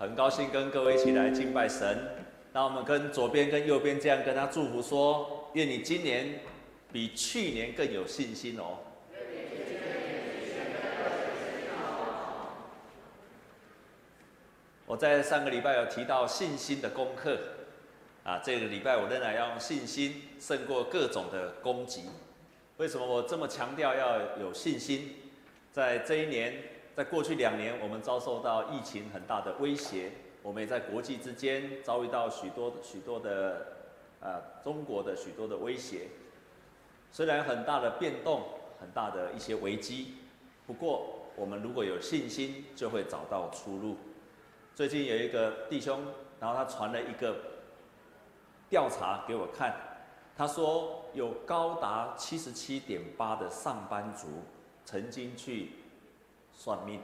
很高兴跟各位一起来敬拜神。那我们跟左边跟右边这样跟他祝福说：愿你今年比去年更有信心哦。我在上个礼拜有提到信心的功课，啊，这个礼拜我仍然要用信心胜过各种的攻击。为什么我这么强调要有信心？在这一年，在过去两年，我们遭受到疫情很大的威胁，我们也在国际之间遭遇到许多许多的，呃，中国的许多的威胁。虽然很大的变动，很大的一些危机，不过我们如果有信心，就会找到出路。最近有一个弟兄，然后他传了一个调查给我看，他说有高达七十七点八的上班族曾经去。算命，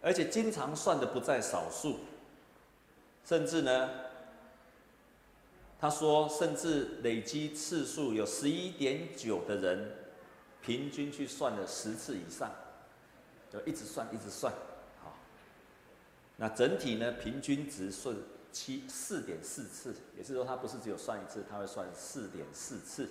而且经常算的不在少数，甚至呢，他说，甚至累积次数有十一点九的人，平均去算了十次以上，就一直算，一直算，好，那整体呢，平均值是七四点四次，也就是说，他不是只有算一次，他会算四点四次。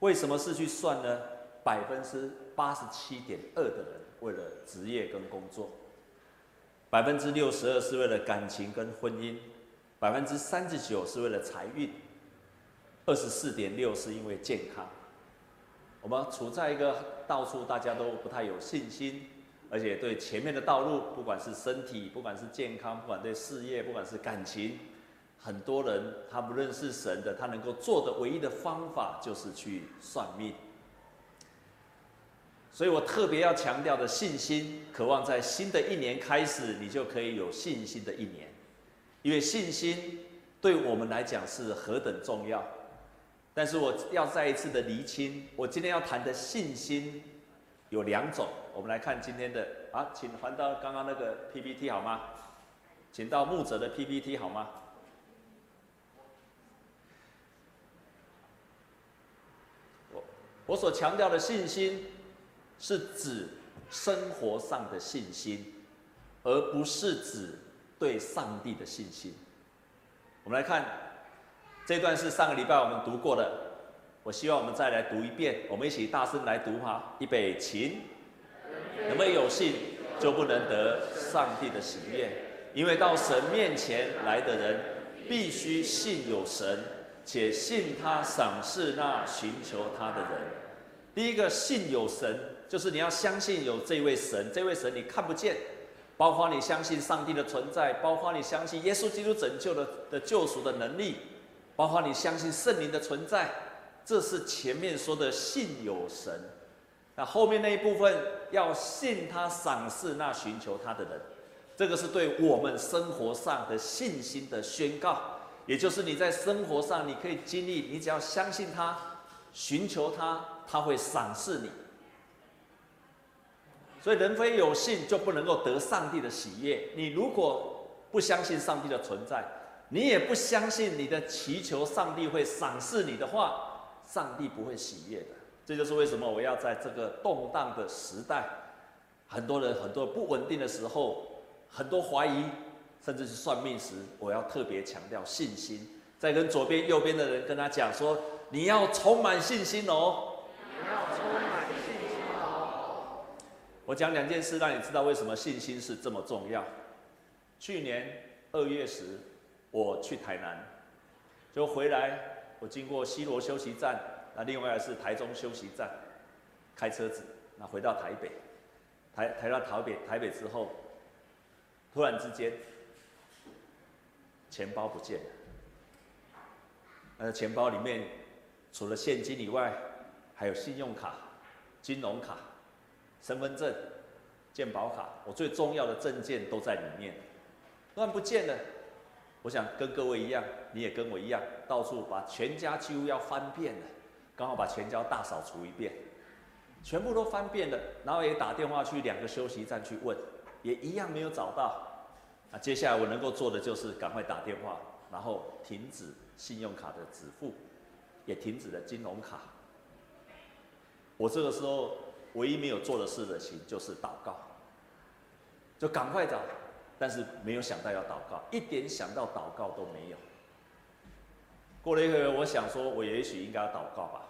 为什么是去算呢？百分之八十七点二的人为了职业跟工作，百分之六十二是为了感情跟婚姻，百分之三十九是为了财运，二十四点六是因为健康。我们处在一个到处大家都不太有信心，而且对前面的道路，不管是身体，不管是健康，不管对事业，不管是感情，很多人他不认识神的，他能够做的唯一的方法就是去算命。所以我特别要强调的信心，渴望在新的一年开始，你就可以有信心的一年，因为信心对我们来讲是何等重要。但是我要再一次的厘清，我今天要谈的信心有两种。我们来看今天的啊，请还到刚刚那个 PPT 好吗？请到牧者的 PPT 好吗？我我所强调的信心。是指生活上的信心，而不是指对上帝的信心。我们来看这段是上个礼拜我们读过的，我希望我们再来读一遍，我们一起大声来读哈，预备起。人非有信，就不能得上帝的喜悦，因为到神面前来的人，必须信有神，且信他赏赐那寻求他的人。第一个信有神。就是你要相信有这位神，这位神你看不见，包括你相信上帝的存在，包括你相信耶稣基督拯救的的救赎的能力，包括你相信圣灵的存在，这是前面说的信有神。那后面那一部分要信他赏赐那寻求他的人，这个是对我们生活上的信心的宣告，也就是你在生活上你可以经历，你只要相信他，寻求他，他会赏赐你。所以人非有信，就不能够得上帝的喜悦。你如果不相信上帝的存在，你也不相信你的祈求上帝会赏赐你的话，上帝不会喜悦的。这就是为什么我要在这个动荡的时代，很多人很多不稳定的时候，很多怀疑，甚至是算命时，我要特别强调信心。在跟左边、右边的人跟他讲说，你要充满信心哦。我讲两件事，让你知道为什么信心是这么重要。去年二月时，我去台南，就回来，我经过西螺休息站，那另外是台中休息站，开车子，那回到台北，台台到台北，台北之后，突然之间，钱包不见了。那钱包里面除了现金以外，还有信用卡、金融卡。身份证、健保卡，我最重要的证件都在里面，突然不见了。我想跟各位一样，你也跟我一样，到处把全家几乎要翻遍了，刚好把全家大扫除一遍，全部都翻遍了，然后也打电话去两个休息站去问，也一样没有找到。那接下来我能够做的就是赶快打电话，然后停止信用卡的支付，也停止了金融卡。我这个时候。唯一没有做的事的情就是祷告，就赶快找，但是没有想到要祷告，一点想到祷告都没有。过了一会儿，我想说，我也许应该要祷告吧。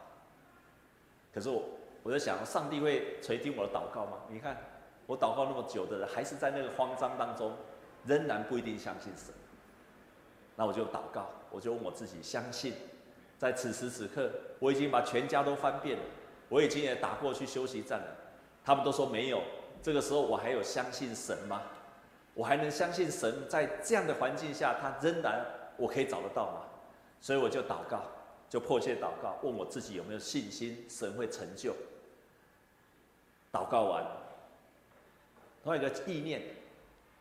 可是我，我在想，上帝会垂听我的祷告吗？你看，我祷告那么久的人，还是在那个慌张当中，仍然不一定相信神。那我就祷告，我就问我自己，相信，在此时此刻，我已经把全家都翻遍了，我已经也打过去休息站了，他们都说没有。这个时候，我还有相信神吗？我还能相信神在这样的环境下，他仍然我可以找得到吗？所以我就祷告，就迫切祷告，问我自己有没有信心，神会成就。祷告完，突然一个意念，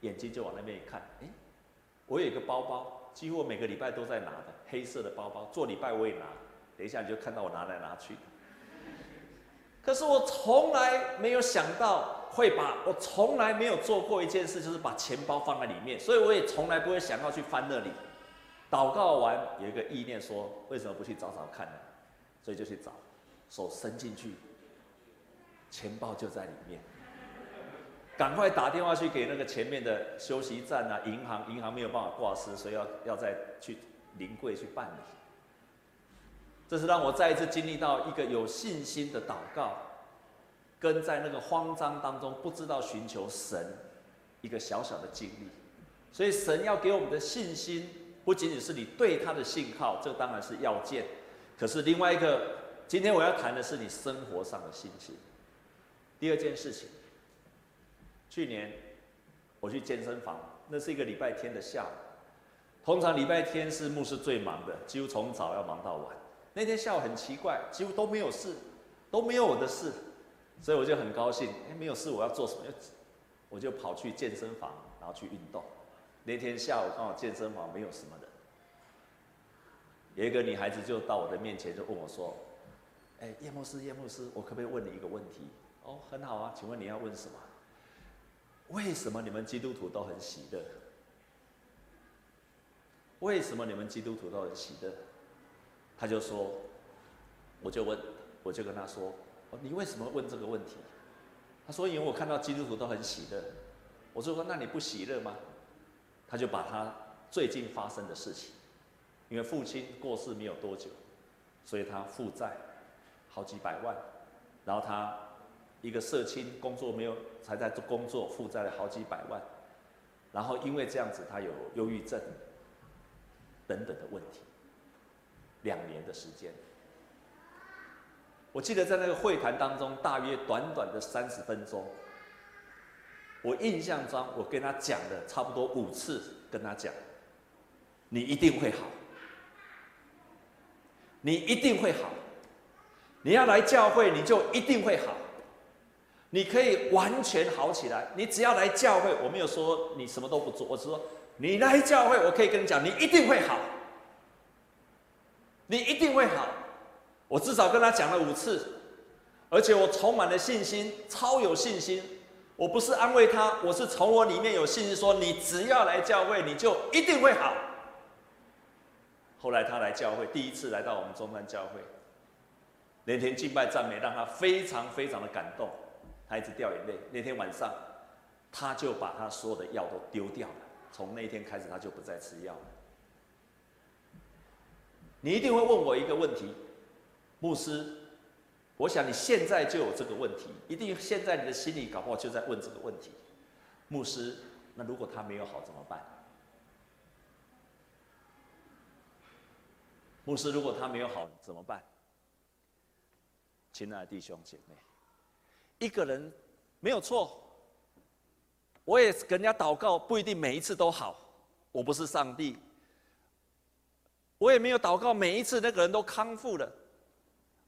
眼睛就往那边一看，哎，我有一个包包，几乎我每个礼拜都在拿的，黑色的包包，做礼拜我也拿。等一下你就看到我拿来拿去。可是我从来没有想到会把，我从来没有做过一件事，就是把钱包放在里面，所以我也从来不会想要去翻那里。祷告完，有一个意念说：“为什么不去找找看呢？”所以就去找，手伸进去，钱包就在里面。赶快打电话去给那个前面的休息站啊，银行，银行没有办法挂失，所以要要再去临柜去办理。这是让我再一次经历到一个有信心的祷告，跟在那个慌张当中不知道寻求神一个小小的经历。所以神要给我们的信心。不仅仅是你对他的信号，这当然是要件。可是另外一个，今天我要谈的是你生活上的信心。第二件事情，去年我去健身房，那是一个礼拜天的下午。通常礼拜天是牧师最忙的，几乎从早要忙到晚。那天下午很奇怪，几乎都没有事，都没有我的事，所以我就很高兴。哎，没有事，我要做什么？我就跑去健身房，然后去运动。那天下午刚好健身房没有什么人，有一个女孩子就到我的面前就问我说：“哎，叶牧师，叶牧师，我可不可以问你一个问题？”“哦，很好啊，请问你要问什么？”“为什么你们基督徒都很喜乐？”“为什么你们基督徒都很喜乐？”他就说：“我就问，我就跟他说：‘，你为什么问这个问题？’他说：‘因为我看到基督徒都很喜乐。’我就说：‘那你不喜乐吗？’”他就把他最近发生的事情，因为父亲过世没有多久，所以他负债好几百万，然后他一个社青工作没有，才在做工作，负债了好几百万，然后因为这样子，他有忧郁症等等的问题，两年的时间。我记得在那个会谈当中，大约短短的三十分钟。我印象中，我跟他讲了差不多五次，跟他讲，你一定会好，你一定会好，你要来教会，你就一定会好，你可以完全好起来。你只要来教会，我没有说你什么都不做，我是说你来教会，我可以跟你讲，你一定会好，你一定会好。我至少跟他讲了五次，而且我充满了信心，超有信心。我不是安慰他，我是从我里面有信心说，你只要来教会，你就一定会好。后来他来教会，第一次来到我们中山教会，那天敬拜赞美让他非常非常的感动，他一直掉眼泪。那天晚上，他就把他所有的药都丢掉了，从那天开始他就不再吃药了。你一定会问我一个问题，牧师。我想你现在就有这个问题，一定现在你的心里搞不好就在问这个问题，牧师，那如果他没有好怎么办？牧师，如果他没有好怎么办？亲爱的弟兄姐妹，一个人没有错，我也跟人家祷告，不一定每一次都好，我不是上帝，我也没有祷告每一次那个人都康复了，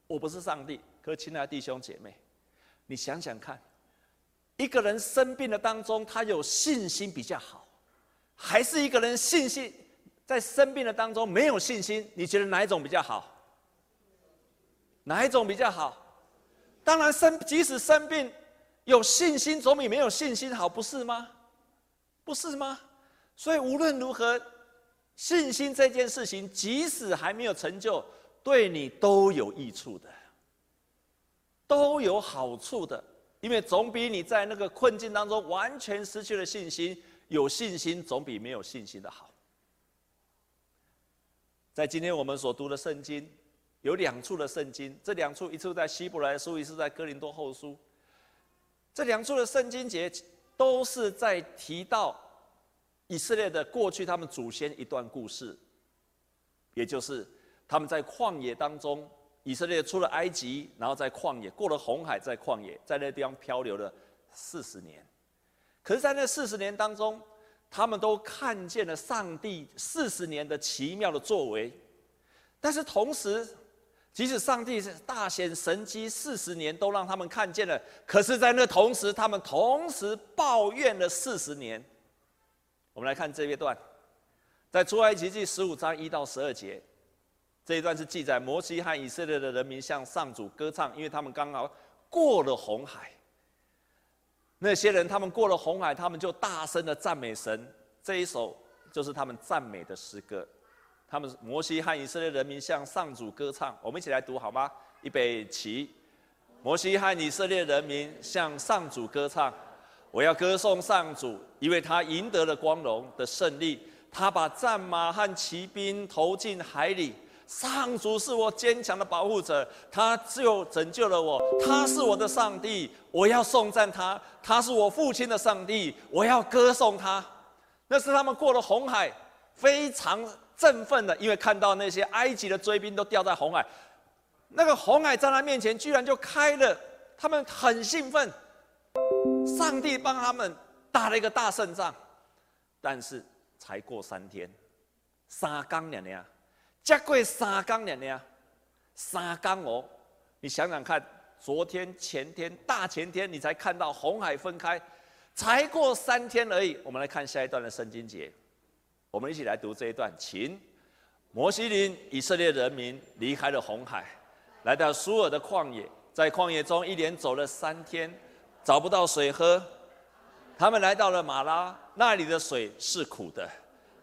我不是上帝。可，亲爱的弟兄姐妹，你想想看，一个人生病的当中，他有信心比较好，还是一个人信心在生病的当中没有信心？你觉得哪一种比较好？哪一种比较好？当然生，即使生病有信心，总比没有信心好，不是吗？不是吗？所以无论如何，信心这件事情，即使还没有成就，对你都有益处的。都有好处的，因为总比你在那个困境当中完全失去了信心，有信心总比没有信心的好。在今天我们所读的圣经，有两处的圣经，这两处一处在希伯来书，一处在哥林多后书。这两处的圣经节都是在提到以色列的过去，他们祖先一段故事，也就是他们在旷野当中，以色列出了埃及，然后在旷野过了红海，在旷野在那地方漂流了四十年。可是，在那四十年当中，他们都看见了上帝四十年的奇妙的作为，但是同时，即使上帝大显神迹四十年都让他们看见了，可是，在那同时，他们同时抱怨了四十年。我们来看这一段，在出埃及记十五章一到十二节，这一段是记载摩西和以色列的人民向上主歌唱，因为他们刚好过了红海。那些人，他们过了红海，他们就大声的赞美神。这一首就是他们赞美的诗歌。他们摩西和以色列人民向上主歌唱，我们一起来读好吗？预备起。摩西和以色列人民向上主歌唱，我要歌颂上主，因为他赢得了光荣的胜利。他把战马和骑兵投进海里。上主是我坚强的保护者，他就拯救了我。他是我的上帝，我要颂赞他。他是我父亲的上帝，我要歌颂他。那是他们过了红海，非常振奋的，因为看到那些埃及的追兵都掉在红海，那个红海在他面前居然就开了，他们很兴奋。上帝帮他们打了一个大胜仗，但是才过三天，三更两年。加贵三缸两年，三缸哦，你想想看，昨天、前天、大前天，你才看到红海分开，才过三天而已。我们来看下一段的圣经节，我们一起来读这一段。请摩西领以色列人民离开了红海，来到苏尔的旷野，在旷野中一连走了三天，找不到水喝，他们来到了马拉，那里的水是苦的，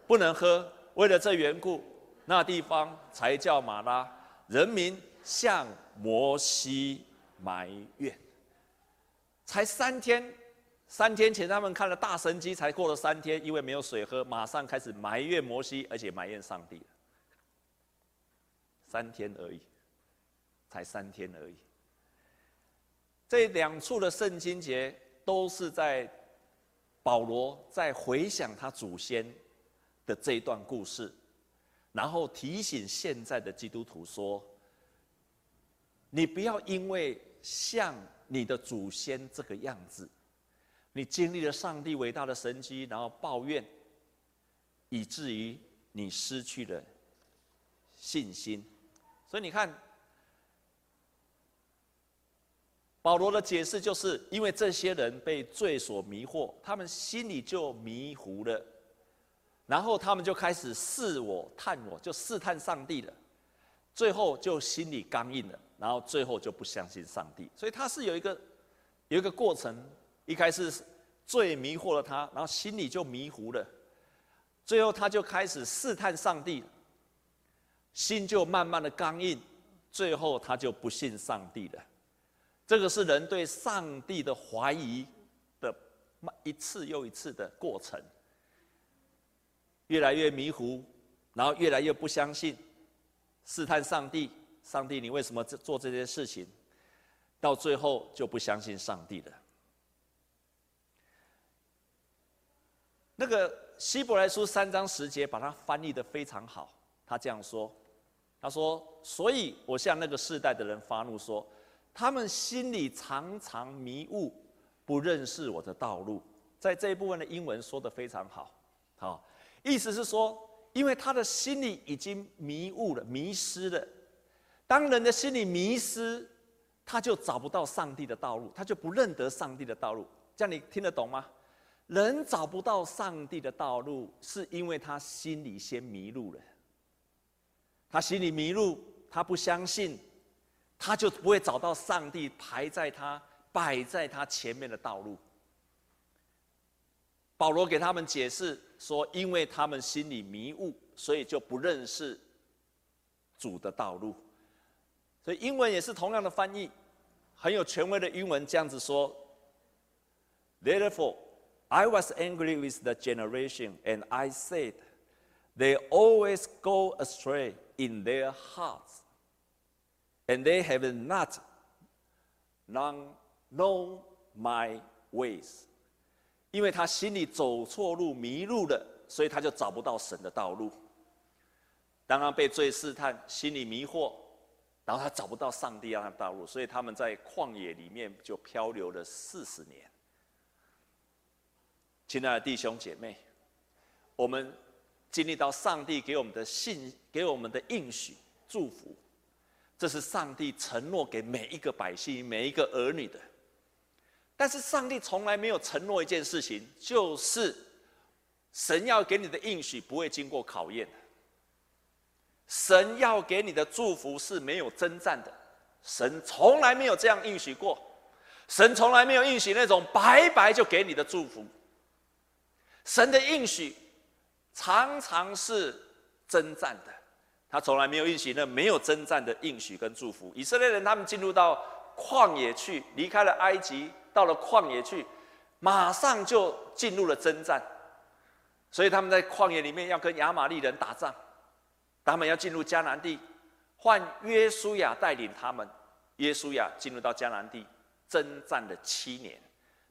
不能喝。为了这缘故。那地方才叫马拉，人民向摩西埋怨。才三天，三天前他们看了大神迹，才过了三天，因为没有水喝，马上开始埋怨摩西，而且埋怨上帝。三天而已，才三天而已。这两处的圣经节都是在保罗在回想他祖先的这一段故事。然后提醒现在的基督徒说：“你不要因为像你的祖先这个样子，你经历了上帝伟大的神迹，然后抱怨，以至于你失去了信心。所以你看，保罗的解释就是因为这些人被罪所迷惑，他们心里就迷糊了。”然后他们就开始试我、探我，就试探上帝了。最后就心里刚硬了，然后最后就不相信上帝。所以他是有一个有一个过程，一开始罪迷惑了他，然后心里就迷糊了。最后他就开始试探上帝，心就慢慢的刚硬，最后他就不信上帝了。这个是人对上帝的怀疑的一次又一次的过程。越来越迷糊，然后越来越不相信，试探上帝。上帝，你为什么做这些事情？到最后就不相信上帝了。那个希伯来书三章十节把它翻译的非常好。他这样说：“他说，所以我向那个世代的人发怒说，他们心里常常迷雾，不认识我的道路。”在这一部分的英文说得非常好，好。意思是说，因为他的心里已经迷雾了、迷失了。当人的心里迷失，他就找不到上帝的道路，他就不认得上帝的道路。这样你听得懂吗？人找不到上帝的道路，是因为他心里先迷路了。他心里迷路，他不相信，他就不会找到上帝排在他、摆在他前面的道路。保罗给他们解释说，因为他们心里迷雾，所以就不认识主的道路。所以英文也是同样的翻译，很有权威的英文这样子说：Therefore, I was angry with the generation, and I said, They always go astray in their hearts, and they have not long known my ways. 因为他心里走错路，迷路了，所以他就找不到神的道路。当他被罪试探，心里迷惑，然后他找不到上帝让他的道路，所以他们在旷野里面就漂流了四十年。亲爱的弟兄姐妹，我们经历到上帝给我们的信，给我们的应许祝福，这是上帝承诺给每一个百姓、每一个儿女的。但是上帝从来没有承诺一件事情，就是神要给你的应许不会经过考验。神要给你的祝福是没有征战的，神从来没有这样应许过，神从来没有应许那种白白就给你的祝福。神的应许常常是征战的，他从来没有应许那没有征战的应许跟祝福。以色列人他们进入到旷野去，离开了埃及，到了旷野去，马上就进入了征战，所以他们在旷野里面要跟亚玛力人打仗。他们要进入迦南地，换约书亚带领他们。约书亚进入到迦南地，征战了七年，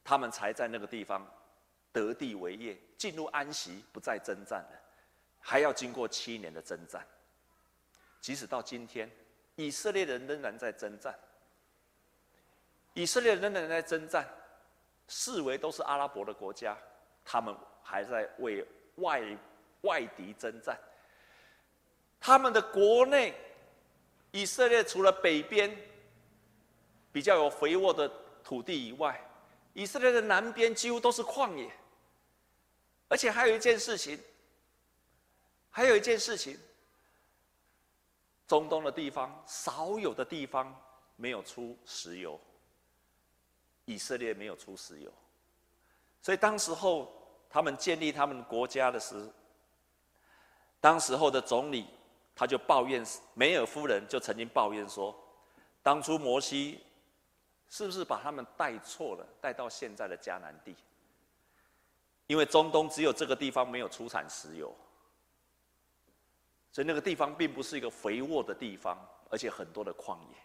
他们才在那个地方得地为业，进入安息，不再征战了。还要经过七年的征战。即使到今天，以色列人仍然在征战。以色列人仍然在征战，四围都是阿拉伯的国家，他们还在为外外敌征战。他们的国内，以色列除了北边比较有肥沃的土地以外，以色列的南边几乎都是旷野。而且还有一件事情，还有一件事情，中东的地方少有的地方没有出石油，以色列没有出石油，所以当时候他们建立他们国家的时，当时候的总理。他就抱怨，梅尔夫人就曾经抱怨说，当初摩西是不是把他们带错了，带到现在的迦南地？因为中东只有这个地方没有出产石油，所以那个地方并不是一个肥沃的地方，而且很多的旷野。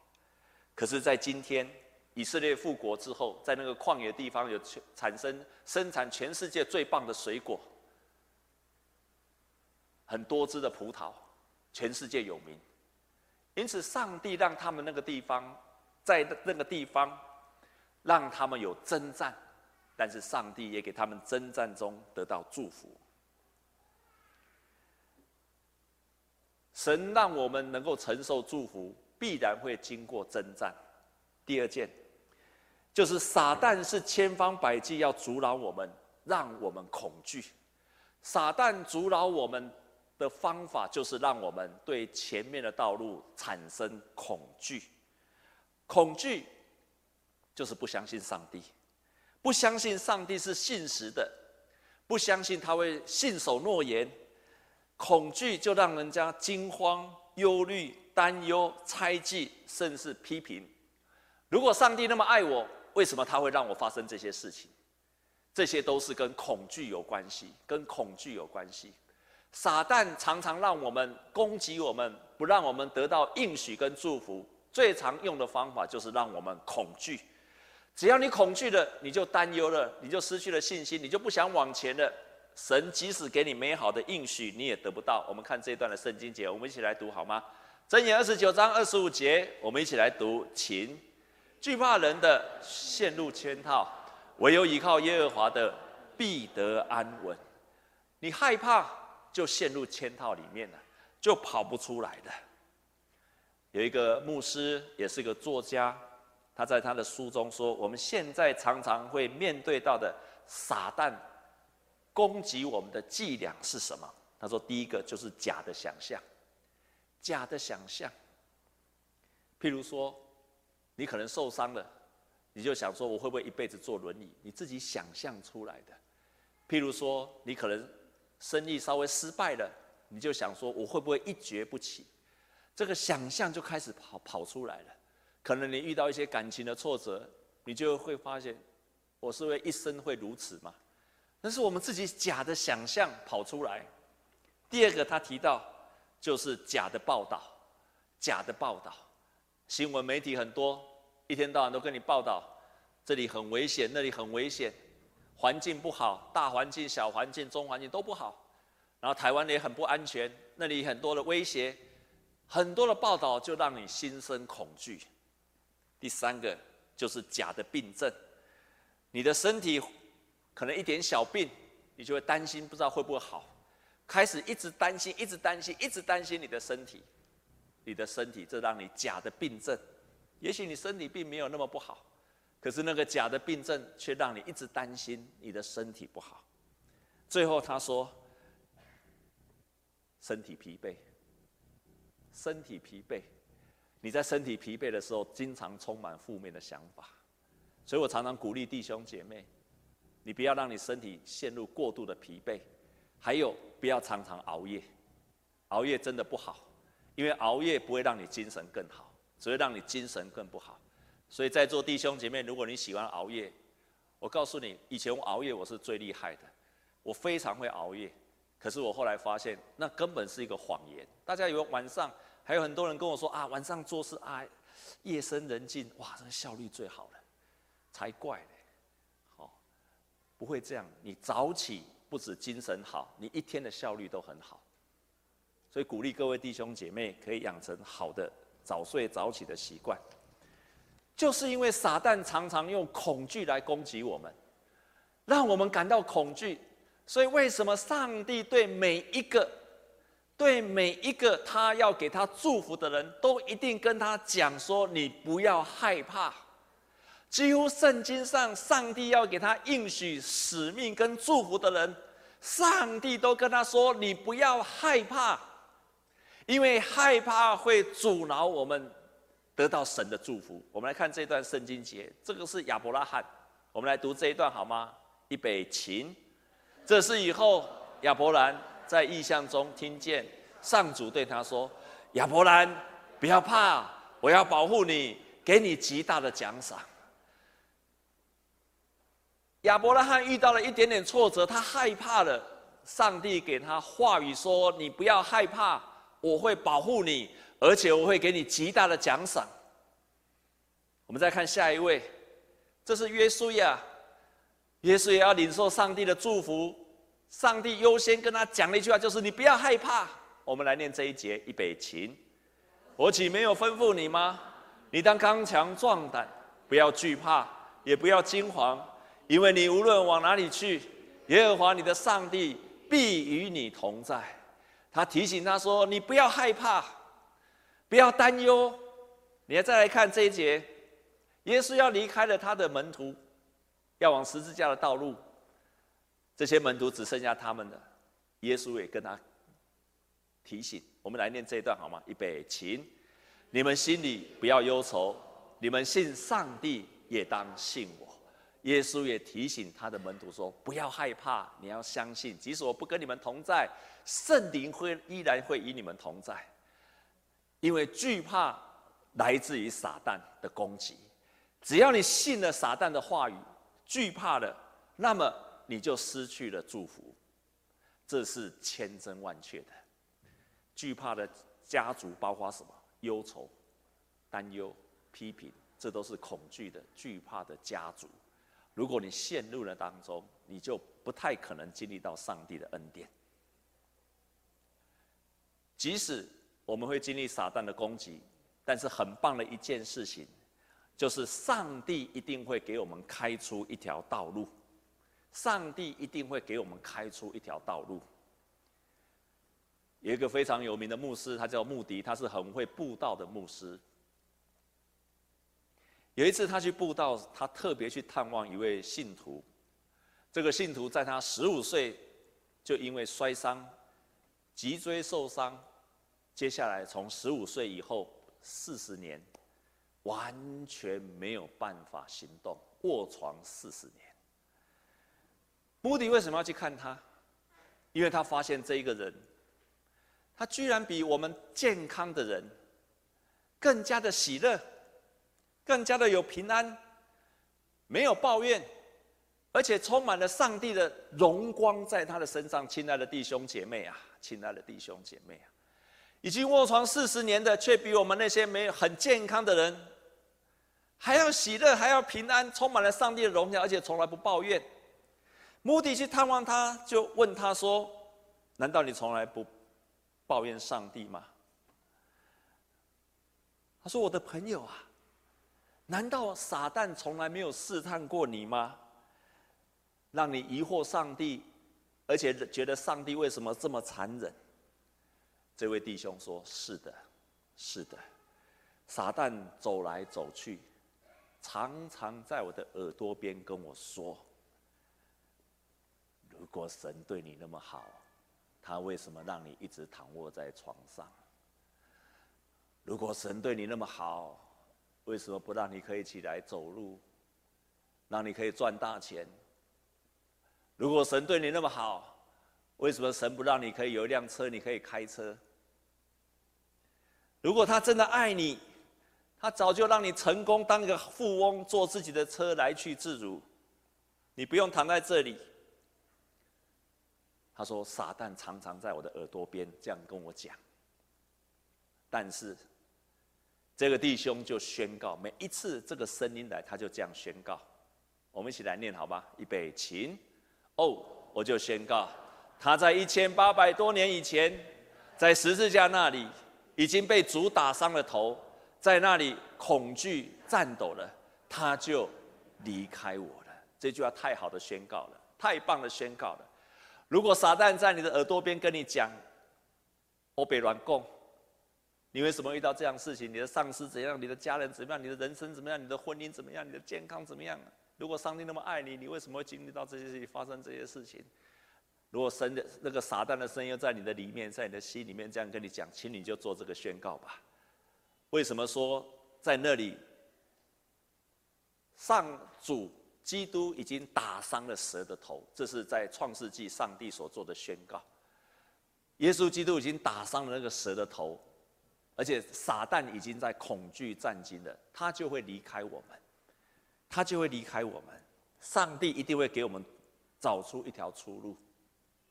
可是，在今天以色列复国之后，在那个旷野地方有产生生产全世界最棒的水果，很多汁的葡萄。全世界有名，因此上帝让他们那个地方，在那个地方，让他们有征战，但是上帝也给他们征战中得到祝福。神让我们能够承受祝福，必然会经过征战。第二件，就是撒旦是千方百计要阻挠我们，让我们恐惧。撒旦阻挠我们。的方法就是让我们对前面的道路产生恐惧，恐惧就是不相信上帝，不相信上帝是信实的，不相信他会信守诺言，恐惧就让人家惊慌、忧虑、担忧、猜忌，甚至批评。如果上帝那么爱我，为什么他会让我发生这些事情？这些都是跟恐惧有关系，跟恐惧有关系。撒旦常常让我们攻击我们，不让我们得到应许跟祝福。最常用的方法就是让我们恐惧。只要你恐惧了，你就担忧了，你就失去了信心，你就不想往前了。神即使给你美好的应许，你也得不到。我们看这一段的圣经节，我们一起来读好吗？箴言二十九章二十五节，我们一起来读。请惧怕人的陷入圈套，唯有依靠耶和华的必得安稳。你害怕？就陷入圈套里面了，就跑不出来的。有一个牧师，也是一个作家，他在他的书中说：“我们现在常常会面对到的撒旦攻击我们的伎俩是什么？”他说：“第一个就是假的想象，假的想象。譬如说，你可能受伤了，你就想说我会不会一辈子坐轮椅？你自己想象出来的。譬如说，你可能……生意稍微失败了，你就想说，我会不会一蹶不起？这个想象就开始跑跑出来了。可能你遇到一些感情的挫折，你就会发现，我是为一生会如此吗？那是我们自己假的想象跑出来。第二个，他提到就是假的报道，假的报道，新闻媒体很多，一天到晚都跟你报道，这里很危险，那里很危险，环境不好，大环境、小环境、中环境都不好，然后台湾也很不安全，那里很多的威胁，很多的报道就让你心生恐惧。第三个就是假的病症，你的身体。可能一点小病，你就会担心，不知道会不会好，开始一直担心，一直担心，一直担心你的身体，你的身体，这让你假的病症。也许你身体并没有那么不好，可是那个假的病症却让你一直担心你的身体不好。最后他说，身体疲惫，身体疲惫，你在身体疲惫的时候，经常充满负面的想法，所以我常常鼓励弟兄姐妹。你不要让你身体陷入过度的疲惫，还有不要常常熬夜，熬夜真的不好，因为熬夜不会让你精神更好，只会让你精神更不好。所以在座弟兄姐妹，如果你喜欢熬夜，我告诉你，以前我熬夜我是最厉害的，我非常会熬夜。可是我后来发现，那根本是一个谎言。大家以为晚上还有很多人跟我说啊，晚上做事啊，夜深人静，哇，这个效率最好了，才怪。不会这样，你早起不止精神好，你一天的效率都很好。所以鼓励各位弟兄姐妹可以养成好的早睡早起的习惯。就是因为撒旦常常用恐惧来攻击我们，让我们感到恐惧。所以为什么上帝对每一个、对每一个他要给他祝福的人都一定跟他讲说：你不要害怕。几乎圣经上，上帝要给他应许使命跟祝福的人，上帝都跟他说：“你不要害怕，因为害怕会阻挠我们得到神的祝福。”我们来看这段圣经节，这个是亚伯拉罕。我们来读这一段好吗？预备起。这是以后亚伯兰在异象中听见上主对他说：“亚伯兰，不要怕，我要保护你，给你极大的奖赏。”亚伯拉罕遇到了一点点挫折，他害怕了。上帝给他话语说：“你不要害怕，我会保护你，而且我会给你极大的奖赏。”我们再看下一位，这是约书亚。约书亚要领受上帝的祝福，上帝优先跟他讲了一句话，就是“你不要害怕。”我们来念这一节，预备起。我岂没有吩咐你吗？你当刚强壮胆，不要惧怕，也不要惊惶。因为你无论往哪里去，耶和华你的上帝必与你同在。他提醒他说：“你不要害怕，不要担忧。”你还再来看这一节，耶稣要离开了他的门徒，要往十字架的道路。这些门徒只剩下他们了，耶稣也跟他提醒。我们来念这一段好吗？预备，请你们心里不要忧愁，你们信上帝也当信我。耶稣也提醒他的门徒说：“不要害怕，你要相信，即使我不跟你们同在，圣灵会依然会与你们同在。因为惧怕来自于撒旦的攻击，只要你信了撒旦的话语，惧怕了，那么你就失去了祝福。这是千真万确的。惧怕的家族包括什么？忧愁、担忧、批评，这都是恐惧的、惧怕的家族。”如果你陷入了当中，你就不太可能经历到上帝的恩典。即使我们会经历撒旦的攻击，但是很棒的一件事情，就是上帝一定会给我们开出一条道路。上帝一定会给我们开出一条道路。有一个非常有名的牧师，他叫穆迪，他是很会布道的牧师。有一次，他去布道，他特别去探望一位信徒。这个信徒在他十五岁就因为摔伤，脊椎受伤，接下来从十五岁以后四十年，完全没有办法行动，卧床四十年。穆迪为什么要去看他？因为他发现这一个人，他居然比我们健康的人更加的喜乐。更加的有平安，没有抱怨，而且充满了上帝的荣光在他的身上。亲爱的弟兄姐妹啊，亲爱的弟兄姐妹啊，已经卧床四十年的，却比我们那些没有很健康的人还要喜乐，还要平安，充满了上帝的荣耀，而且从来不抱怨。目的去探望他，就问他说：“难道你从来不抱怨上帝吗？”他说：“我的朋友啊，难道撒旦从来没有试探过你吗？让你疑惑上帝，而且觉得上帝为什么这么残忍？”这位弟兄说：“是的，是的，撒旦走来走去，常常在我的耳朵边跟我说。”如果神对你那么好，他为什么让你一直躺卧在床上？如果神对你那么好，为什么不让你可以起来走路，让你可以赚大钱？如果神对你那么好，为什么神不让你可以有一辆车，你可以开车？如果他真的爱你，他早就让你成功当一个富翁，坐自己的车来去自如，你不用躺在这里。他说：“撒旦常常在我的耳朵边这样跟我讲，但是这个弟兄就宣告，每一次这个声音来，他就这样宣告。我们一起来念好吧？预备，起。哦，我就宣告，他在一千八百多年以前，在十字架那里已经被主打伤了头，在那里恐惧颤抖了，他就离开我了。这句话太好的宣告了，太棒的宣告了。”如果撒旦在你的耳朵边跟你讲“我被软共”，你为什么遇到这样事情？你的上司怎样？你的家人怎么样？你的人生怎么样？你的婚姻怎么样？你的健康怎么样？如果上帝那么爱你，你为什么会经历到这些事情发生这些事情？如果神的那个撒旦的声音在你的里面，在你的心里面这样跟你讲，请你就做这个宣告吧。为什么说在那里上主？基督已经打伤了蛇的头，这是在创世纪上帝所做的宣告。耶稣基督已经打伤了那个蛇的头，而且撒旦已经在恐惧战惊了，他就会离开我们，他就会离开我们。上帝一定会给我们找出一条出路，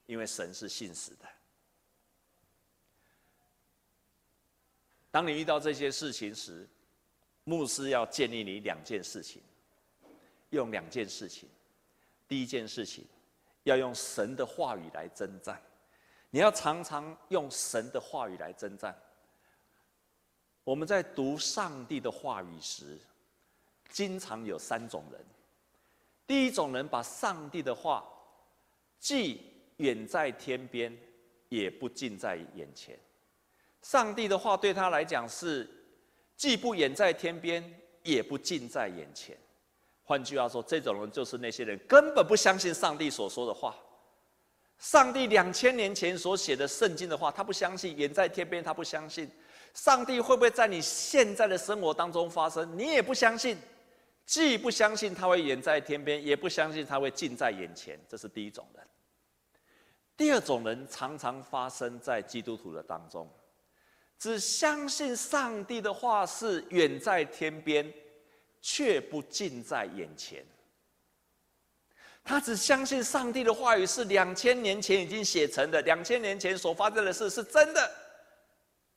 因为神是信实的。当你遇到这些事情时，牧师要建议你两件事情。用两件事情，第一件事情，要用神的话语来征战。你要常常用神的话语来征战。我们在读上帝的话语时，经常有三种人。第一种人把上帝的话，既远在天边，也不近在眼前。上帝的话对他来讲是，既不远在天边，也不近在眼前。换句话说，这种人就是那些人根本不相信上帝所说的话。上帝两千年前所写的圣经的话，他不相信；远在天边，他不相信。上帝会不会在你现在的生活当中发生？你也不相信。既不相信他会远在天边，也不相信他会近在眼前。这是第一种人。第二种人常常发生在基督徒的当中，只相信上帝的话是远在天边。却不近在眼前。他只相信上帝的话语是两千年前已经写成的，两千年前所发生的事是真的。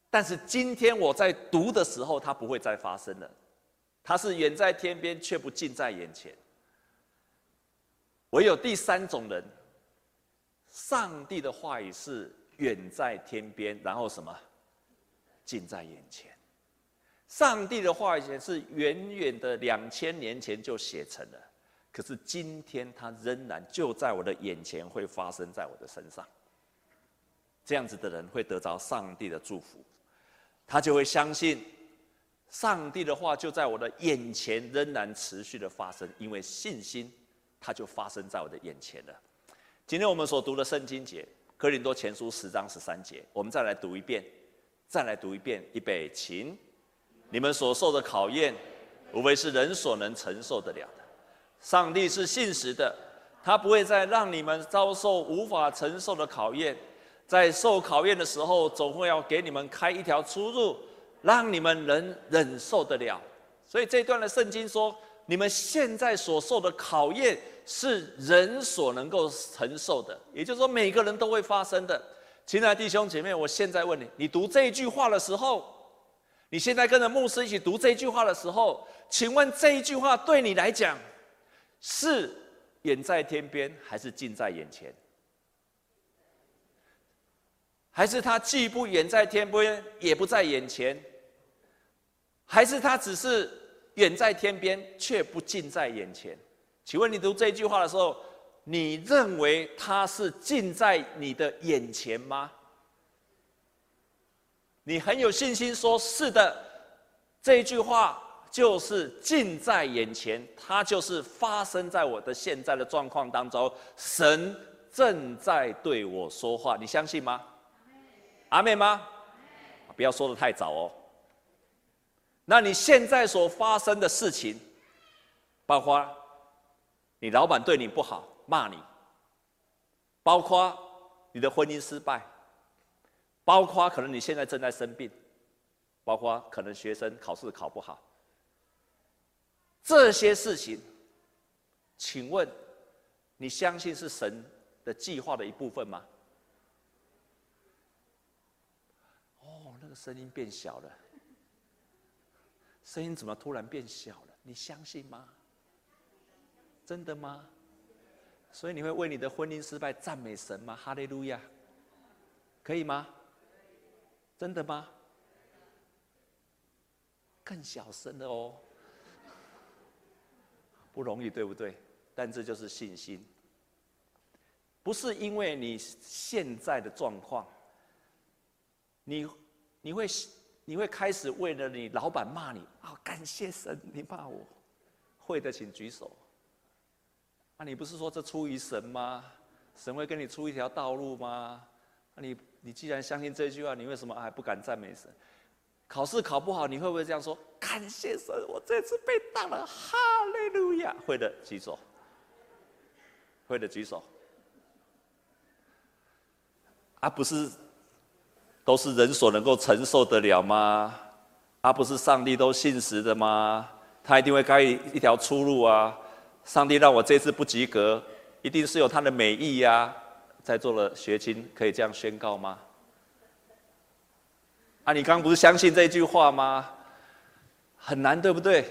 但是今天我在读的时候，它不会再发生了。它是远在天边，却不近在眼前。唯有第三种人，上帝的话语是远在天边，然后什么？近在眼前。上帝的话语是远远的两千年前就写成了，可是今天它仍然就在我的眼前，会发生在我的身上。这样子的人会得着上帝的祝福，他就会相信上帝的话就在我的眼前，仍然持续的发生，因为信心，它就发生在我的眼前了。今天我们所读的圣经节，哥林多前书十章十三节，我们再来读一遍，再来读一遍，预备，请。你们所受的考验，无非是人所能承受得了的。上帝是信实的，他不会再让你们遭受无法承受的考验。在受考验的时候，总会要给你们开一条出路，让你们能忍受得了。所以这段的圣经说，你们现在所受的考验，是人所能够承受的，也就是说，每个人都会发生的。亲爱的弟兄姐妹，我现在问你：你读这一句话的时候，你现在跟着牧师一起读这一句话的时候，请问这一句话对你来讲是远在天边，还是近在眼前？还是它既不远在天边，也不在眼前？还是它只是远在天边，却不近在眼前？请问你读这句话的时候，你认为它是近在你的眼前吗？你很有信心说：“是的，这句话就是近在眼前，它就是发生在我的现在的状况当中，神正在对我说话。”你相信吗？阿妹吗？不要说得太早哦。那你现在所发生的事情，包括你老板对你不好，骂你；包括你的婚姻失败；包括可能你现在正在生病；包括可能学生考试考不好。这些事情，请问你相信是神的计划的一部分吗？哦，那个声音变小了。声音怎么突然变小了？你相信吗？真的吗？所以你会为你的婚姻失败赞美神吗？哈利路亚，可以吗？真的吗？更小声了哦，不容易，对不对？但这就是信心，不是因为你现在的状况，你你会。你会开始为了你老板骂你啊、哦？感谢神，你骂我，会的请举手。啊，你不是说这出于神吗？神会跟你出一条道路吗？那你你既然相信这句话，你为什么还不敢赞美神？考试考不好，你会不会这样说？感谢神，我这次被当了，哈利路亚！会的举手，会的举手。啊，不是。都是人所能够承受得了吗？而、不是上帝都信实的吗？他一定会开一条出路啊！上帝让我这次不及格，一定是有他的美意呀、在座的学亲可以这样宣告吗？啊，你刚刚不是相信这句话吗？很难，对不对？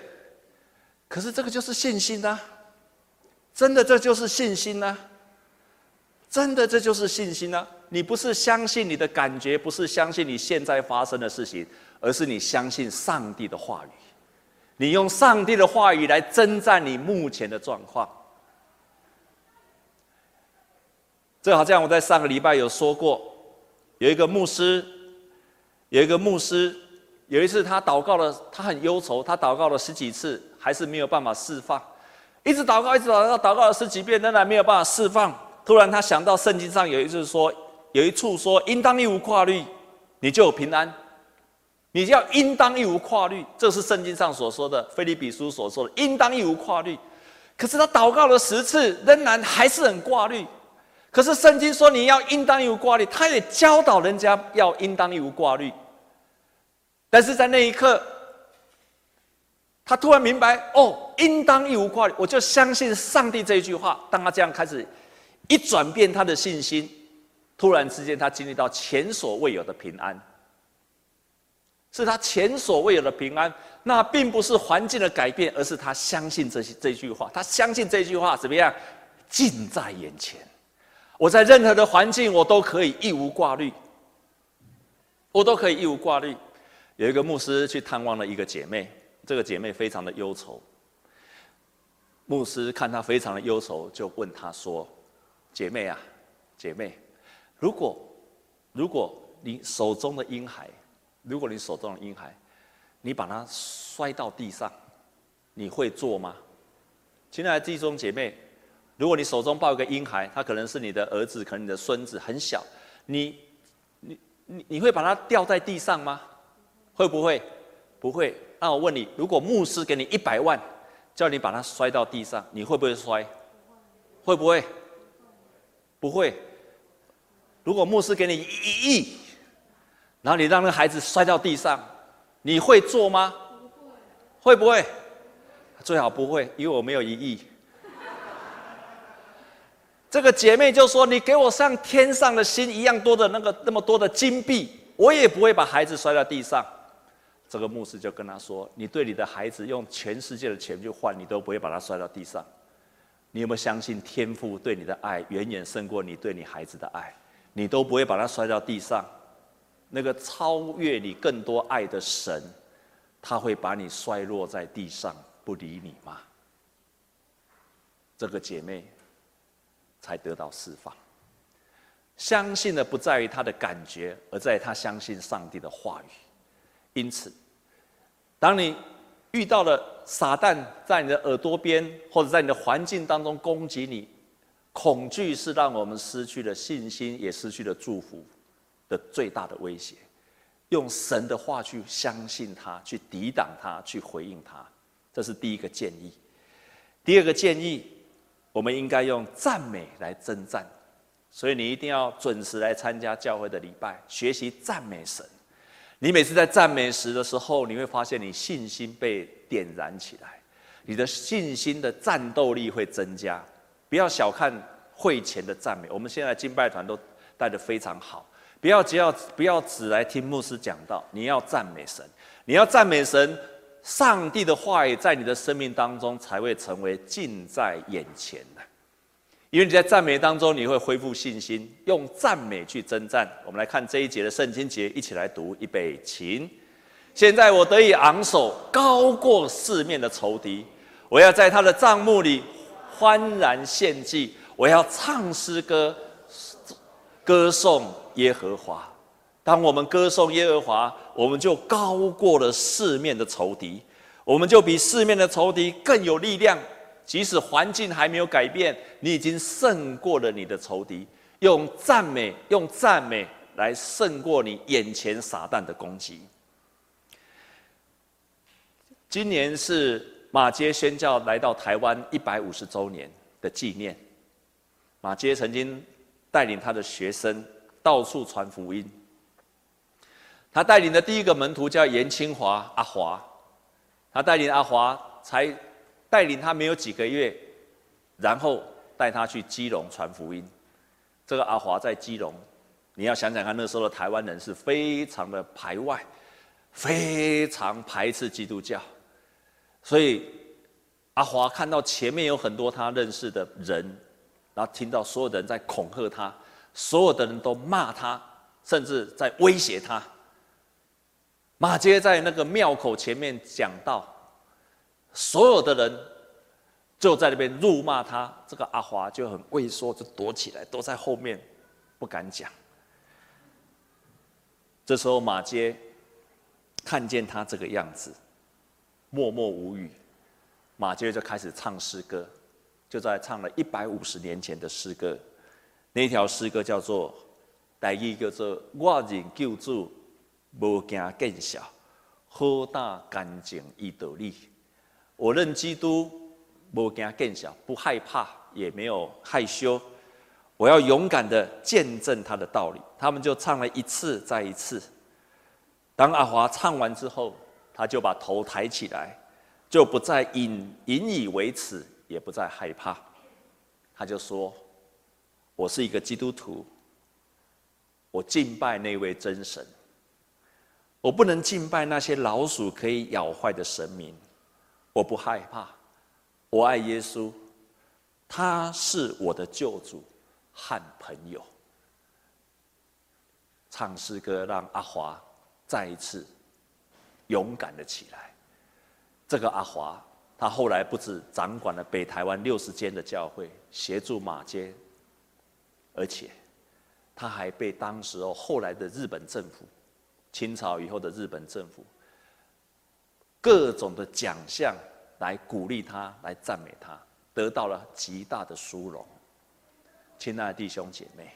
可是这个就是信心呐、真的，这就是信心呐、真的，这就是信心呐、你不是相信你的感觉，不是相信你现在发生的事情，而是你相信上帝的话语。你用上帝的话语来征战你目前的状况。这好像我在上个礼拜有说过，有一个牧师，有一个牧师，有一次他祷告了，他很忧愁，他祷告了十几次，还是没有办法释放，一直祷告，一直祷告，祷告了十几遍，仍然没有办法释放。突然他想到圣经上有一句说。有一处说，应当一无挂虑，你就有平安。你就要应当一无挂虑，这是圣经上所说的，腓立比书所说的，应当一无挂虑。可是他祷告了十次，仍然还是很挂虑。可是圣经说你要应当一无挂虑，他也教导人家要应当一无挂虑。但是在那一刻，他突然明白，哦，应当一无挂虑，我就相信上帝这一句话。当他这样开始一转变他的信心。突然之间，他经历到前所未有的平安，是他前所未有的平安。那并不是环境的改变，而是他相信这些这句话。他相信这句话怎么样？近在眼前。我在任何的环境，我都可以一无挂虑。我都可以一无挂虑。有一个牧师去探望了一个姐妹，这个姐妹非常的忧愁。牧师看她非常的忧愁，就问她说：“姐妹啊，姐妹。”如果，如果你手中的婴孩，如果你手中的婴孩，你把它摔到地上，你会做吗？亲爱的弟兄姐妹，如果你手中抱一个婴孩，他可能是你的儿子，可能你的孙子，很小，你，你，你，你会把它掉在地上吗？会不会？不会。那我问你，如果牧师给你一百万，叫你把它摔到地上，你会不会摔？会不会？不会。如果牧师给你一亿，然后你让那个孩子摔到地上，你会做吗？会。不会？最好不会，因为我没有一亿。这个姐妹就说：“你给我像天上的星一样多的那个那么多的金币，我也不会把孩子摔到地上。”这个牧师就跟他说：“你对你的孩子用全世界的钱去换，你都不会把他摔到地上。你有没有相信天父对你的爱远远胜过你对你孩子的爱？你都不会把它摔到地上。那个超越你更多爱的神，他会把你摔落在地上不理你吗？”这个姐妹才得到释放。相信的不在于她的感觉，而在于她相信上帝的话语。因此，当你遇到了撒旦在你的耳朵边，或者在你的环境当中攻击你，恐惧是让我们失去了信心，也失去了祝福的最大的威胁。用神的话去相信他，去抵挡他，去回应他，这是第一个建议。第二个建议，我们应该用赞美来征战，所以你一定要准时来参加教会的礼拜，学习赞美神。你每次在赞美时的时候，你会发现你信心被点燃起来，你的信心的战斗力会增加。不要小看会前的赞美，我们现在敬拜团都带得非常好。不要只要不要只来听牧师讲道，你要赞美神，你要赞美神，上帝的话语在你的生命当中才会成为近在眼前的。因为你在赞美当中，你会恢复信心，用赞美去征战。我们来看这一节的圣经节，一起来读，预备，起。现在我得以昂首，高过四面的仇敌。我要在他的帐幕里欢然献祭，我要唱诗歌，歌颂耶和华。当我们歌颂耶和华，我们就高过了四面的仇敌，我们就比四面的仇敌更有力量。即使环境还没有改变，你已经胜过了你的仇敌。用赞美，用赞美来胜过你眼前撒旦的攻击。今年是马街宣教来到台湾一百五十周年的纪念。马街曾经带领他的学生到处传福音。他带领的第一个门徒叫严清华阿华，他带领阿华才。带领他没有几个月，然后带他去基隆传福音。这个阿华在基隆，你要想想看，那时候的台湾人是非常的排外，非常排斥基督教。所以阿华看到前面有很多他认识的人，然后听到所有的人在恐吓他，所有的人都骂他，甚至在威胁他。马偕在那个庙口前面讲道。所有的人就在那边辱骂他，这个阿华就很畏缩，就躲起来，躲在后面，不敢讲。这时候马偕看见他这个样子，默默无语。马杰就开始唱诗歌，就在唱了一百五十年前的诗歌。那条诗歌叫做“台语叫做我认救主，无惊见笑，好大干净伊道理”。我认基督，无惊见笑，不害怕，也没有害羞。我要勇敢的见证他的道理。他们就唱了一次再一次。当阿华唱完之后，他就把头抬起来，就不再引引以为耻，也不再害怕。他就说：“我是一个基督徒，我敬拜那位真神。我不能敬拜那些老鼠可以咬坏的神明。”我不害怕，我爱耶稣，他是我的救主和朋友。唱诗歌让阿华再一次勇敢的起来。这个阿华，他后来不止掌管了北台湾六十间的教会，协助马街，而且他还被当时候后来的日本政府，清朝以后的日本政府。各种的奖项来鼓励他，来赞美他，得到了极大的殊荣。亲爱的弟兄姐妹，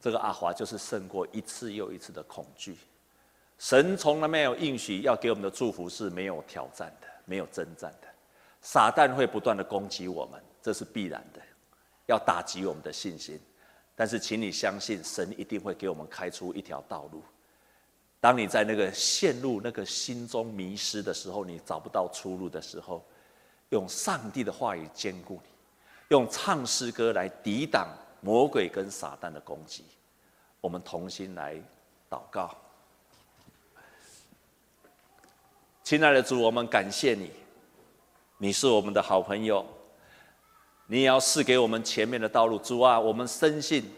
这个阿华就是胜过一次又一次的恐惧。神从来没有应许要给我们的祝福是没有挑战的，没有征战的。撒旦会不断的攻击我们，这是必然的，要打击我们的信心。但是，请你相信，神一定会给我们开出一条道路。当你在那个陷入那个心中迷失的时候，你找不到出路的时候，用上帝的话语坚固你，用唱诗歌来抵挡魔鬼跟撒旦的攻击。我们同心来祷告。亲爱的主，我们感谢你，你是我们的好朋友，你也要赐给我们前面的道路。主啊，我们深信，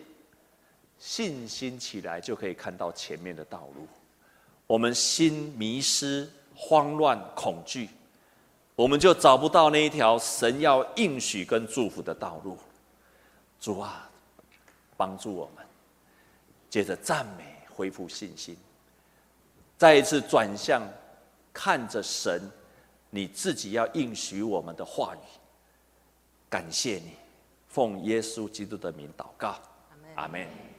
信心起来就可以看到前面的道路。我们心迷失、慌乱、恐惧，我们就找不到那一条神要应许跟祝福的道路。主啊，帮助我们，接着赞美，恢复信心，再一次转向。看着神，你自己要应许我们的话语，感谢你，奉耶稣基督的名祷告，阿门。